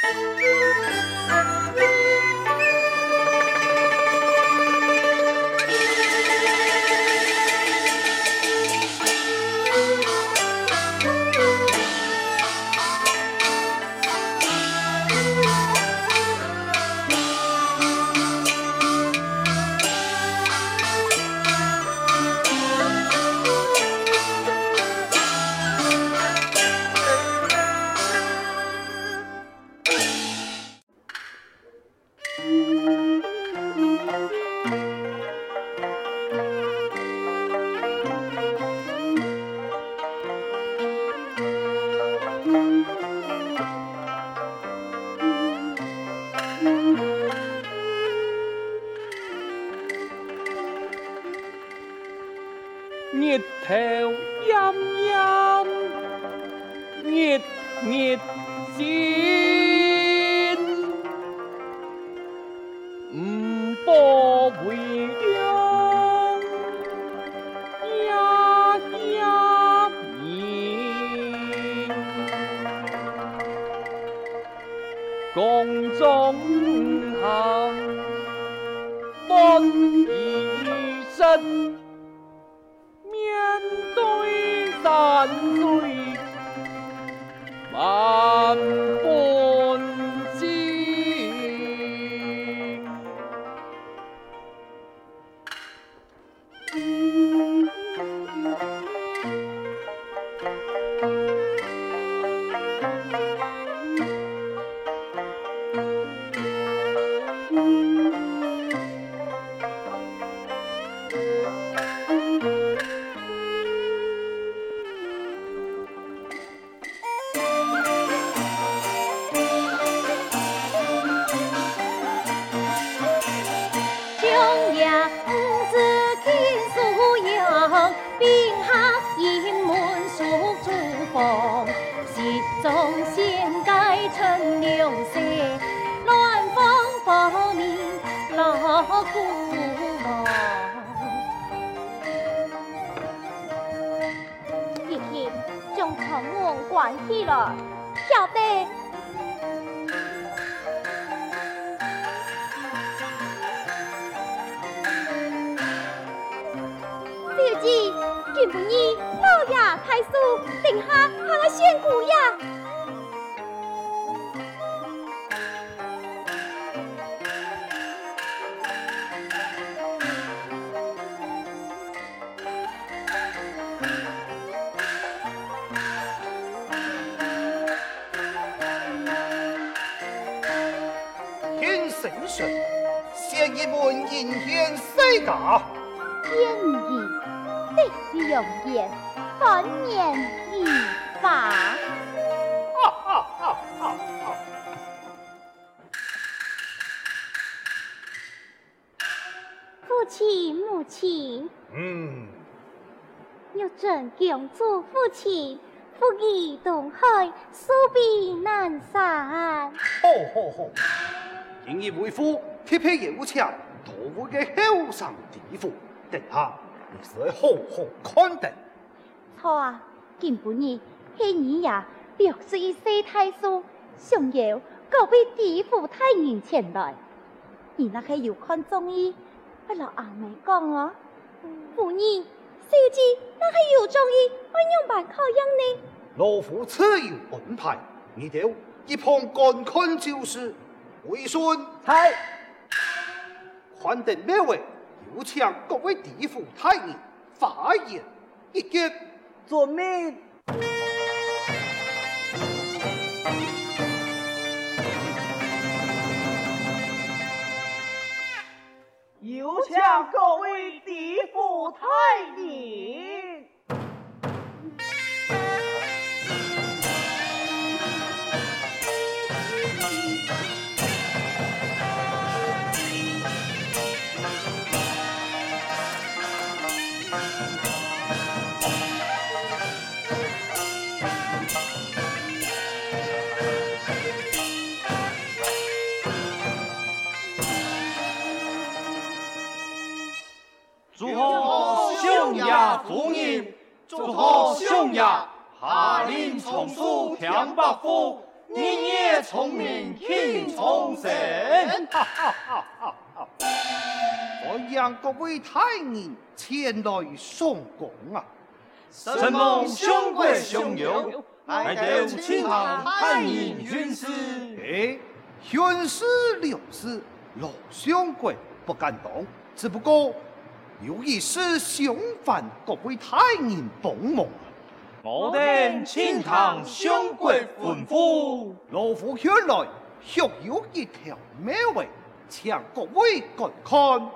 Música 日头炎炎，热热煎，you. 关起了，晓得。小姐，今不依老爷太叔，定下他来仙姑呀。西家，言语的是容颜，翻言易法。父亲母亲，嗯，有朕恭祝父亲福义东海，寿比南山。好好好。今日为父贴配油墙，多为个后生地府，等下你是好好看待。错啊，今不日黑你呀，六十一些太叔，想要各位地府太人前来，你那还有看中医，不老阿妹讲哦。夫人，小姐那还有中医，我用办考样呢？老夫自有安排，你就一旁观看就是。为孙，嗨，还等每位？有请各位地府太爷发言一见。遵命。有请各位地府太爷。夫人，祝贺兄爷下令重塑天白府，你也聪明，挺聪神。哈哈哈哈哈！我让各位太人前来送功啊！承蒙兄贵相邀，来到钦堂探营巡视。哎，巡视了事，老兄贵不敢当，只不过有一事想烦各位太人帮忙。我等钦堂相国吩咐，老夫前来学有一条妙 way，请各位观看。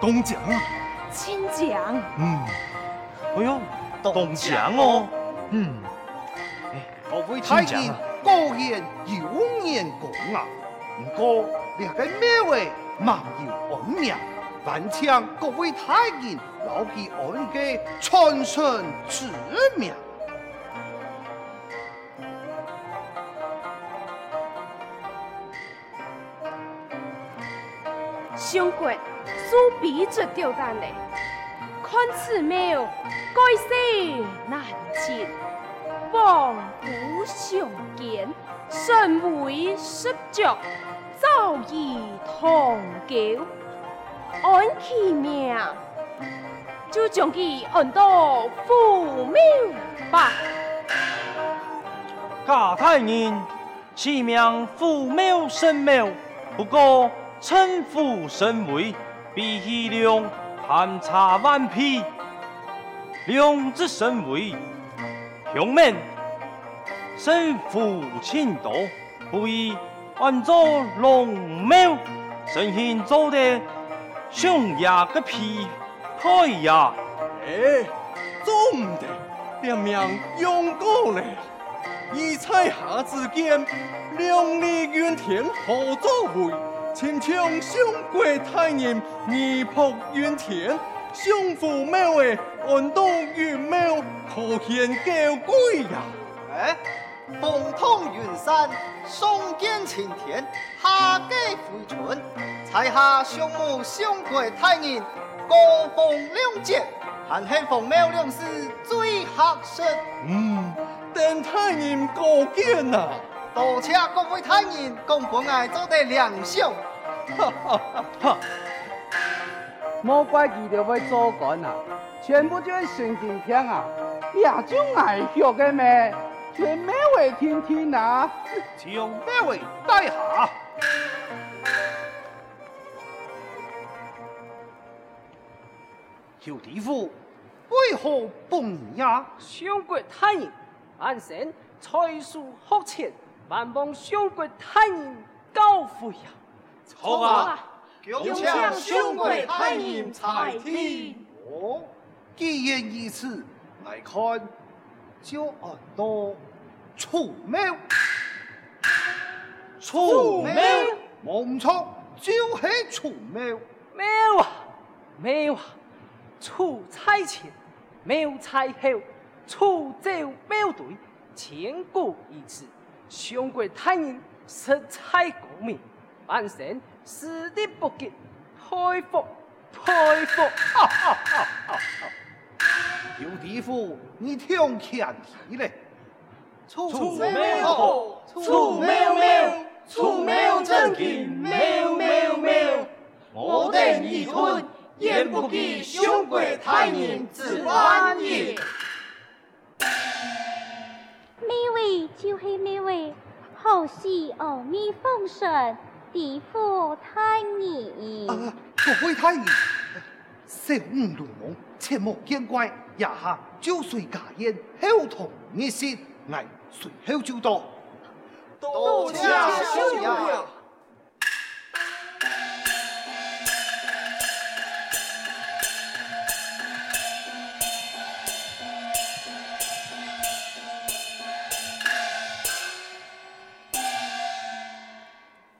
东奖啊！亲奖。嗯，哎呦，东奖哦。嗯，各位太爷果然有眼光啊！不过两个妙 way 忙有恩命，还请各位太爷牢记俺个传承之命。兄贵，苏笔着吊单嘞，看此庙盖世难寻，望古相见，神威十足，早已唐旧。按其名，就将其按到府庙吧。贾太爷，此名父庙神庙，不过。称呼神威，比起量寒差万匹。量之神威，乡民身负轻多，不宜安坐龙庙，身形做得熊牙个屁太呀！哎，总得两名勇过来，以彩霞之间，两里云天合作会。请请兄贵太人，义仆远田，相府庙的，安东云庙，可显高贵呀！哎，风通云山，松间晴天，夏季回春，彩霞相慕兄贵太人，高风亮节，还庆凤庙两事最合适。嗯，等太人高见呐！多谢各位太人，共本爱做得良相。哈哈哈哈！莫怪佢哋会做官啊，全部就是神经病啊！也就爱学嘅咩？全咩位听听啊？请每位待下？小弟夫为何不呀？相国太爷，安神才疏学浅，万望相国太爷高飞呀！好啊，恭请相国太爷才听。哦，既然如此，来看就按到楚庙。楚庙，冇错，就是楚庙。庙啊，庙啊，楚菜前，庙菜后，楚州庙队，千古一次。相国太爷色彩高明。安生死的不吉，佩服佩服！哈哈哈哈有地府，你听前提嘞！出庙好，楚庙庙，楚庙正经，庙庙庙，我等一吞，焉不及兄贵太人之安也？美味就是美味，好戏阿弥奉神。地府太爷，啊，各位太爷，小五鲁莽，切莫见怪。夜下就随家宴，后同一席，来随后就到。多谢少爷。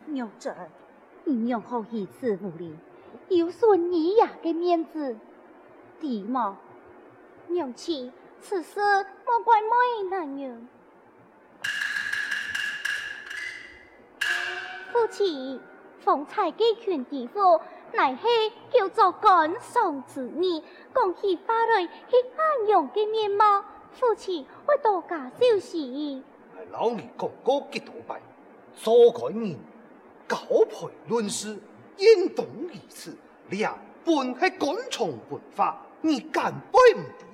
娘子，你娘好一次无礼，有损你呀的面子。弟嘛，娘亲，此事莫怪妹男人。父亲，方才给权地府乃是叫做感伤之意，讲起话来是安阳的面貌。父亲会多加小心。老儿讲过几多拜，做官人高配论事，应当如此。两本系官场文化，你敢背唔得？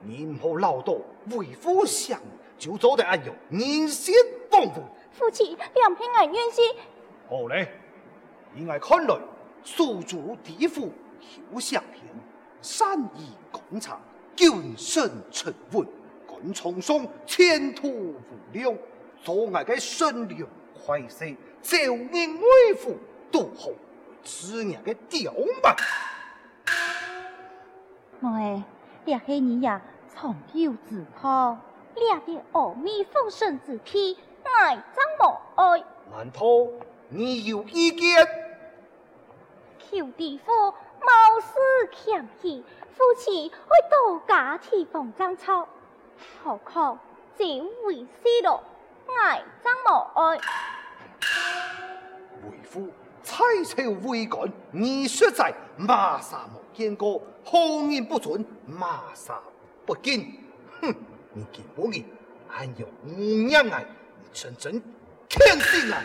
你唔好唠叨，为夫想就做得安样，人心丰富。夫妻，两平安冤心。好嘞，以我看来，宿主地府休想偏，善意广场，谨慎沉稳，官场上前途无量，做我嘅顺良快婿，早年为父独好，此人嘅刁蛮。我诶，这些年呀，从有自考，掠得阿弥奉神之体，爱张无爱。难道你有意见？求地府貌似强气，夫妻会多加提防争吵，何况这为师咯，爱张无爱。蔡朝为官，你实在马杀无见过，好人不准，马杀不敬。哼，你见过你，还有五娘爱，你真真天性啊！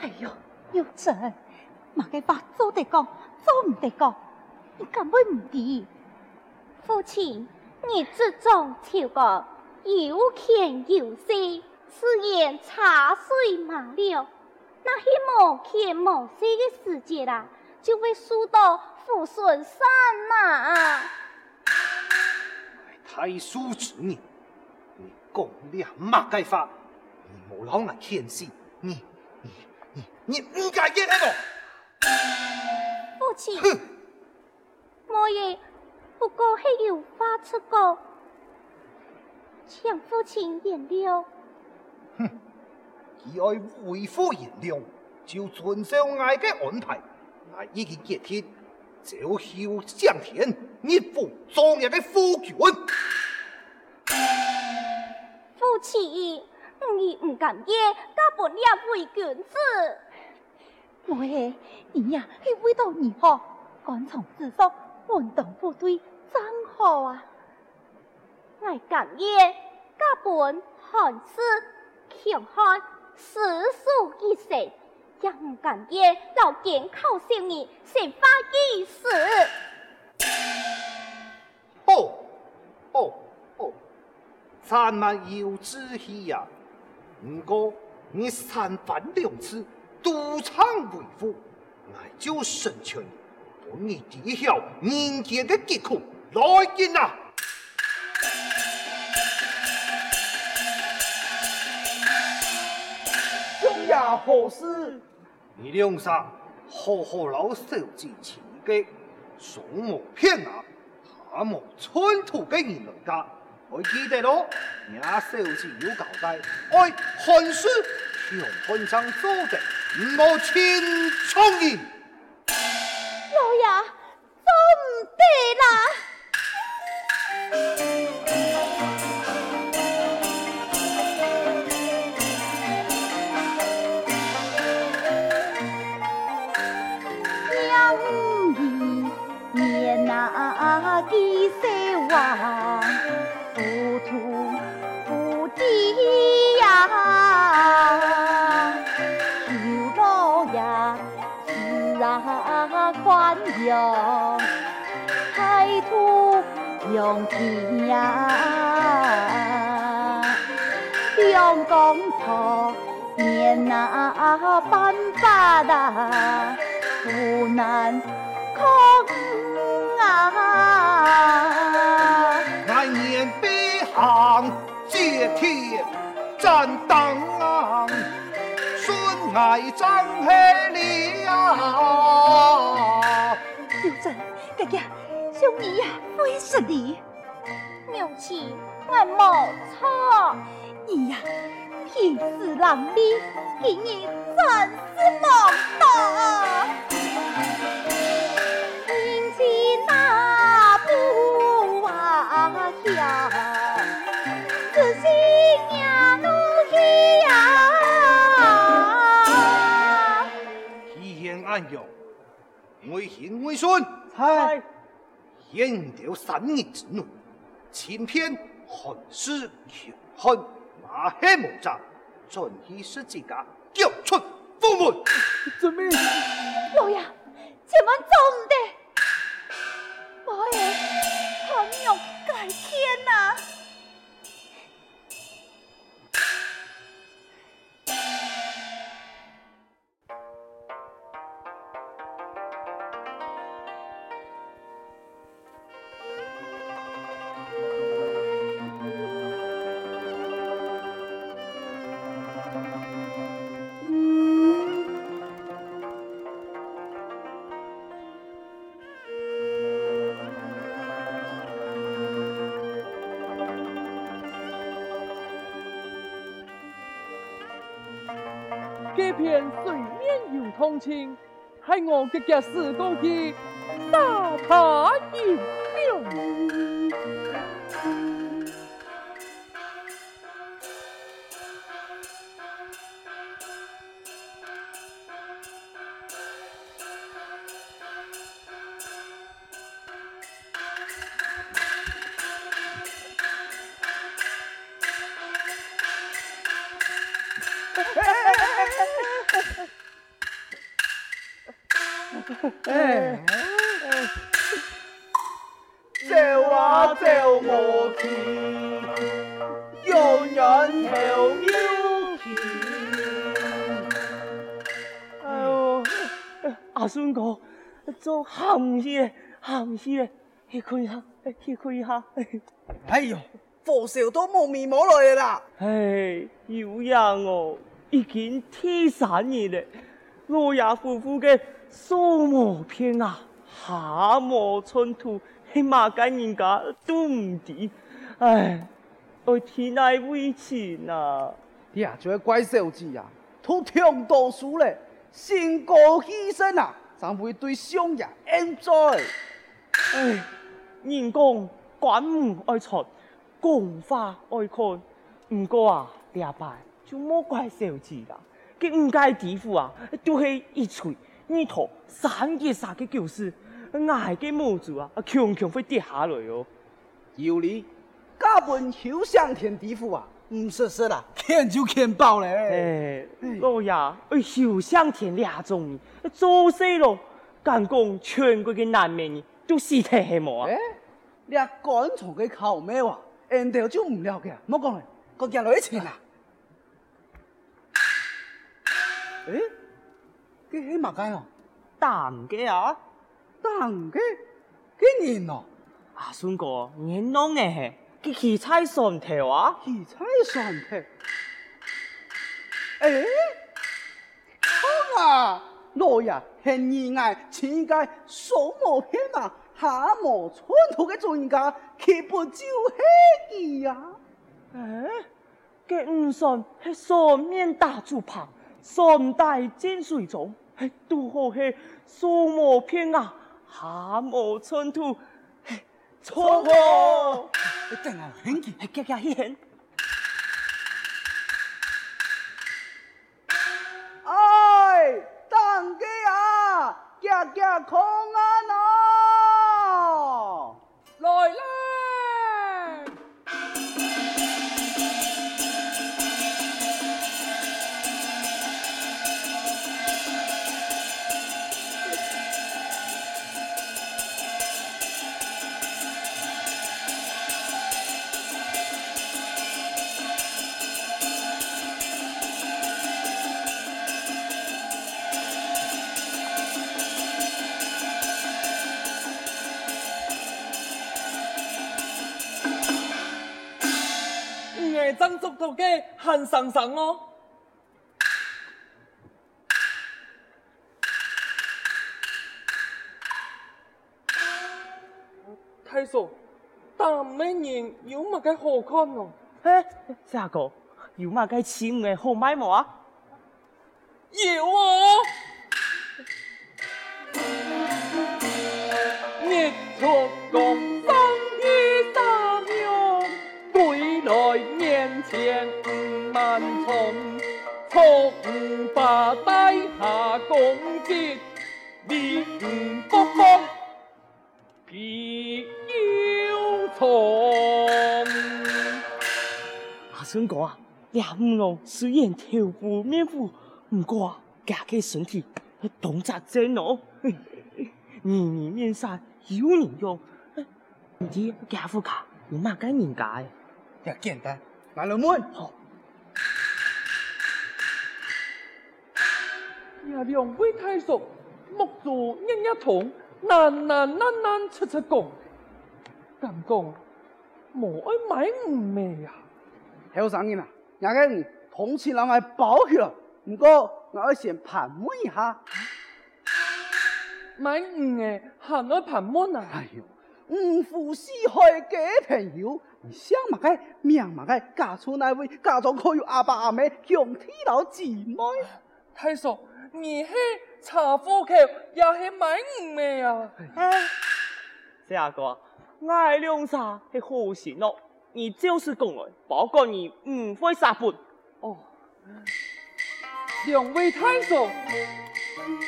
哎呦，有真，马个话做得讲，做唔得讲，你根本唔知。父亲，你这种条个有权有势，是言茶水马流，那些无权无势的世界啦，就会输到父孙三嘛。太叔子你，你讲两马个话，你冇老眼见识，你你你你唔该嘅喺度。父亲，我也不过系有话出过，请父亲原谅。哼，既爱为父原谅，就遵守我嘅安排，我已经决定，早休相田，一负壮烈嘅夫君。父亲，你唔敢也，家本也为君子。我诶，你呀，去为到你好，官场之上，门当户对，真好啊！我敢也，家本寒士，强悍，诗书一世，也唔敢也，老见靠少年，先发一死。哦，哦，哦，咱们有志气呀！不过你三番两次。赌场为父，我就成全你，帮你抵消人间的疾苦。来人呐！兄呀，何事？你两煞好好老守住自己，双目偏啊，他莫寸土的人人家，我记得咯。你手机有交代，爱汉书用本上做的。我请聪明，宽容，态度勇气呀，用公婆面那办法啊，不难控啊！来年北行接天战当，孙爱张黑里啊！哥哥，兄弟呀，为什么？母亲，我冇错，你呀，天赐郎礼，今日真是莫大。迎接那不瓦下，此心呀怒气呀。体现安阳。为贤为顺，嗨，演掉三年之怒，前篇寒士强悍，马黑毛扎，尽以失自家，交出府门。怎么？老爷，千万做唔得，我嘅寒玉亲，系我嘅嘅时光机，做咸事咧，咸事咧，去开下，去看下。哎呦，火烧都冇面冇来啦。唉，有样哦，已经天三日咧，老爷夫妇嘅数毛片啊，夏末春土，起码间人家都唔知，唉，我天爱为情啊！你啊，做怪小子啊，都听多数咧，先过牺牲啊，才会对商人 enjoy。唉，人讲管唔爱出，讲话爱看，唔过啊，第阿伯就莫怪小子啦，佢唔该地府啊，就系一锤。二头三结杀嘅旧事，挨嘅母子啊，强强会跌下来哦。有理，家本休想填地府啊，唔说说啦，看就看爆咧。诶，老爷，哎，休想填俩种，做死咯，敢讲全国嘅男美都死体系冇啊？诶，你啊赶虫嘅口咩话？人哋就唔了解，唔好讲啦，个日来钱啊。诶？佢起马街哦，蛋嘅啊，蛋嘅几年咯？阿孙哥，你弄嘅系佢起菜蒜头啊？起菜蒜头？诶，好啊，老爷很意外，前届数毛片啊，夏末春土嘅专家，岂不就系佢啊？诶，佢唔算系双面大猪扒。三大金水种，系都好系数毛片啊，夏末春土，错喎，真系兴起，系夹夹兴。哎，当家啊，空曾足到嘅恨神神哦，太叔，但咩人有乜嘅好看哦？嘿，下个有乜嘅钱嘅好买冇啊？有啊！日出共千万重，从五八带下贡节，明国公必有从。阿孙哥啊，俩五郎虽然头部面糊，不过啊，家嘅身体动作真哦，年年面善有人用，唔知家父卡有乜嘅人家？也简单，来了门。好。呀，两位太叔，目足一一同，难难难难出出讲，咁讲，无爱买唔咩呀？后生人啊，也个人同情人系包起来，不过我要先盘问一下。买五湖四海皆朋友，你想嘛个，命嘛个，嫁出那位，家中可有阿爸阿妈，兄弟老姊妹？太叔。你是查户口，也是买唔咩啊？这阿哥，爱两啥是好事咯？你就是讲来，不过你唔会杀本。哦，两位太叔，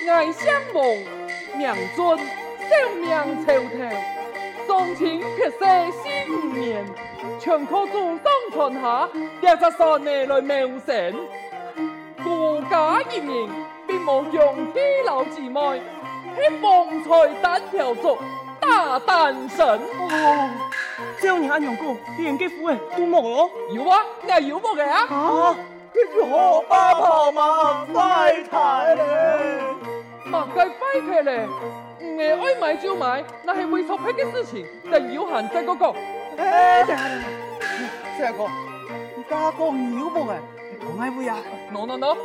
爱相逢，命尊，寿命长头，双亲结世四五年，全靠祖宗传下，两只孙儿来谋生，国家人民。并无兄弟老姊妹，系旺财单条族大单身。哦，叫你阿娘讲，连结夫诶都冇咯？有啊，你有冇嘅啊？啊，这是何爸爸嘛快太咧？嘛该快太咧？唔系爱买就买，那系为错配嘅事情，但有限制嗰个。诶，等下等下，四哥，你家讲有冇嘅？同爱会啊？No no no。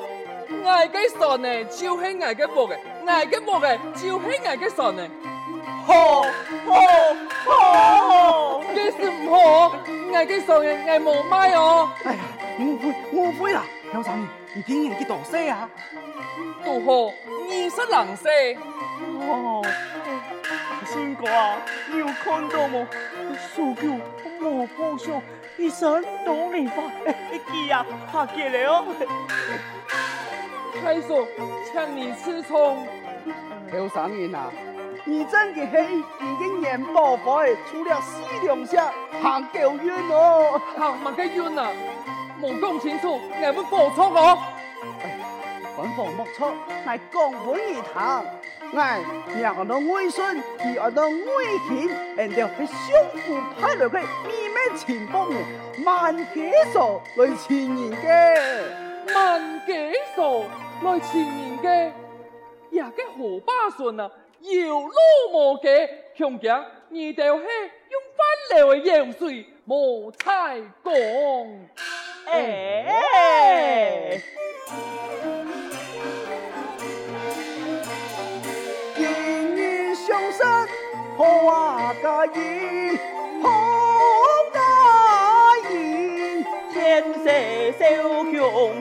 爱嘅孙呢，就系爱嘅木嘅；爱嘅木嘅，就系爱嘅孙呢。好，好，好，这是唔好，爱嘅孙嘅爱冇买哦。哎呀，误会，误会啦！刘三，你听人嘅多说啊？都好，你是人说。哦，孙哥啊，你有看到冇？苏九莫破相，一生多理发，一记啊，拍结了哦。太叔，请你吃葱。刘三爷啊，你真嘅系已经年宝贝，除了四两下，行够远哦。行乜嘅远啊？冇讲清楚，我会报错我。官方莫错，乃讲本一堂。哎，让我当外孙，你我当外亲，人哋系相互派来嘅秘密情报嘅，万几数来传人嘅，万几数。来前面嘅，也个何巴顺啊，摇路无嘅，强强二条系用翻流嘅油水无彩讲。哎，好啊，家音好家音，天色小强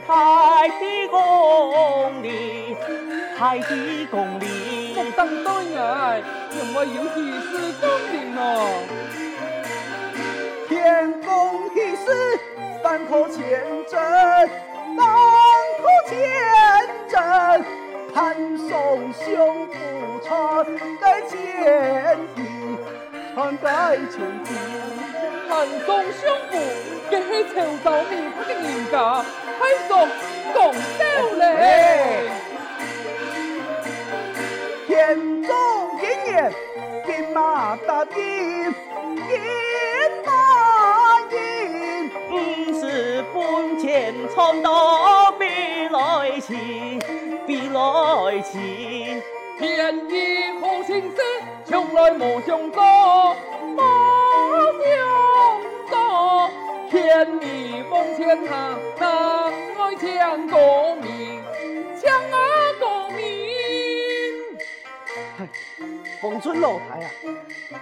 太公里，太极公里，福登对爱，因为有喜事公平哦。天公喜事，单可见证，单可见证，盼送兄福传盖千里，传盖千里，盼送兄福，嘅系潮州名派嘅人家，太叔。讲道理，天纵英言，金马大兵，金马银，五十本钱从到必来齐，必来钱，便宜好心思，从来无想过，无想过，天意奉献他。强国民，强凤春老太啊，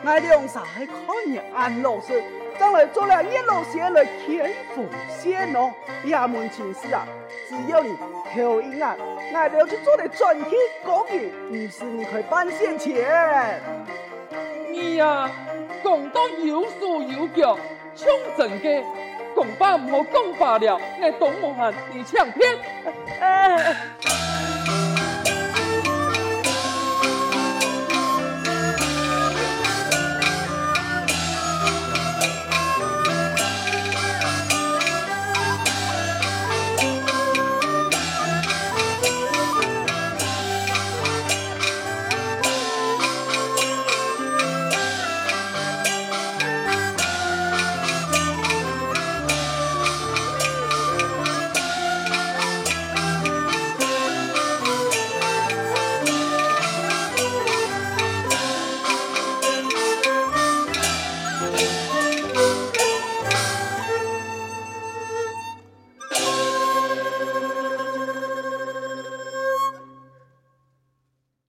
俺两傻系看你安老师，将来做了一路写来天福线哦。衙门情事啊，只要你口音啊，我哋就做的转去讲嘅，于是你可以办现钱。你呀，讲到有数有脚，抢真嘅。讲罢唔好讲罢了，我董某汉你抢骗。哎